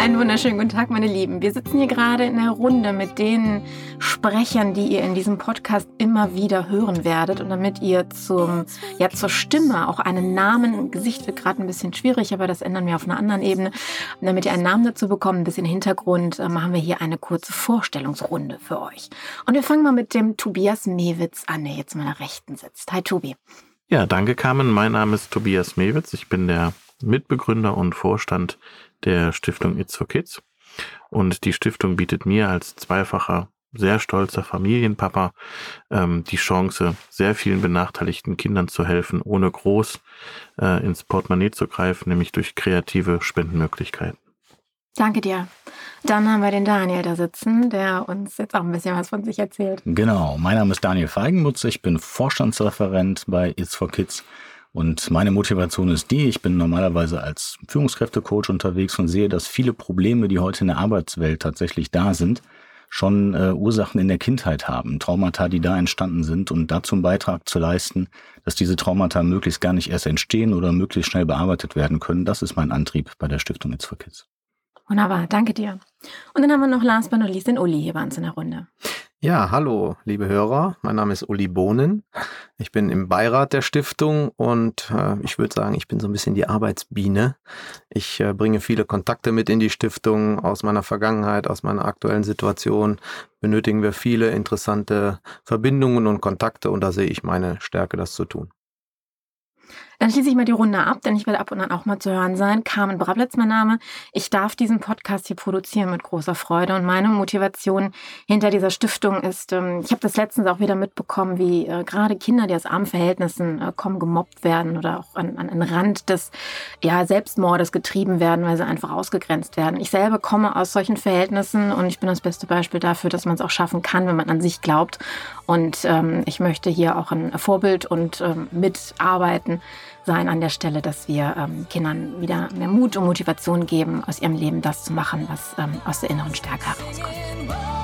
Einen wunderschönen guten Tag, meine Lieben. Wir sitzen hier gerade in der Runde mit den Sprechern, die ihr in diesem Podcast immer wieder hören werdet. Und damit ihr zum, ja, zur Stimme auch einen Namen, Gesicht wird gerade ein bisschen schwierig, aber das ändern wir auf einer anderen Ebene. Und damit ihr einen Namen dazu bekommt, ein bisschen Hintergrund, äh, machen wir hier eine kurze Vorstellungsrunde für euch. Und wir fangen mal mit dem Tobias Mewitz an, der jetzt meiner Rechten sitzt. Hi, Tobi. Ja, danke, Carmen. Mein Name ist Tobias Mewitz. Ich bin der Mitbegründer und Vorstand der Stiftung It's for Kids. Und die Stiftung bietet mir als zweifacher, sehr stolzer Familienpapa ähm, die Chance, sehr vielen benachteiligten Kindern zu helfen, ohne groß äh, ins Portemonnaie zu greifen, nämlich durch kreative Spendenmöglichkeiten. Danke dir. Dann haben wir den Daniel da sitzen, der uns jetzt auch ein bisschen was von sich erzählt. Genau, mein Name ist Daniel Feigenmutz, ich bin Vorstandsreferent bei It's for Kids und meine Motivation ist die, ich bin normalerweise als Führungskräftecoach unterwegs und sehe, dass viele Probleme, die heute in der Arbeitswelt tatsächlich da sind, schon äh, Ursachen in der Kindheit haben, Traumata, die da entstanden sind und dazu einen Beitrag zu leisten, dass diese Traumata möglichst gar nicht erst entstehen oder möglichst schnell bearbeitet werden können. Das ist mein Antrieb bei der Stiftung It's for Kids. Wunderbar, danke dir. Und dann haben wir noch last but not least den Uli hier bei uns in der Runde. Ja, hallo, liebe Hörer. Mein Name ist Uli Bohnen. Ich bin im Beirat der Stiftung und äh, ich würde sagen, ich bin so ein bisschen die Arbeitsbiene. Ich äh, bringe viele Kontakte mit in die Stiftung aus meiner Vergangenheit, aus meiner aktuellen Situation. Benötigen wir viele interessante Verbindungen und Kontakte und da sehe ich meine Stärke, das zu tun. Dann schließe ich mal die Runde ab, denn ich werde ab und an auch mal zu hören sein. Carmen Brablitz mein Name. Ich darf diesen Podcast hier produzieren mit großer Freude und meine Motivation hinter dieser Stiftung ist, ähm, ich habe das letztens auch wieder mitbekommen, wie äh, gerade Kinder, die aus armen Verhältnissen äh, kommen, gemobbt werden oder auch an, an den Rand des ja, Selbstmordes getrieben werden, weil sie einfach ausgegrenzt werden. Ich selber komme aus solchen Verhältnissen und ich bin das beste Beispiel dafür, dass man es auch schaffen kann, wenn man an sich glaubt. Und ähm, ich möchte hier auch ein Vorbild und ähm, mitarbeiten sein an der Stelle, dass wir ähm, Kindern wieder mehr Mut und Motivation geben, aus ihrem Leben das zu machen, was ähm, aus der inneren Stärke herauskommt.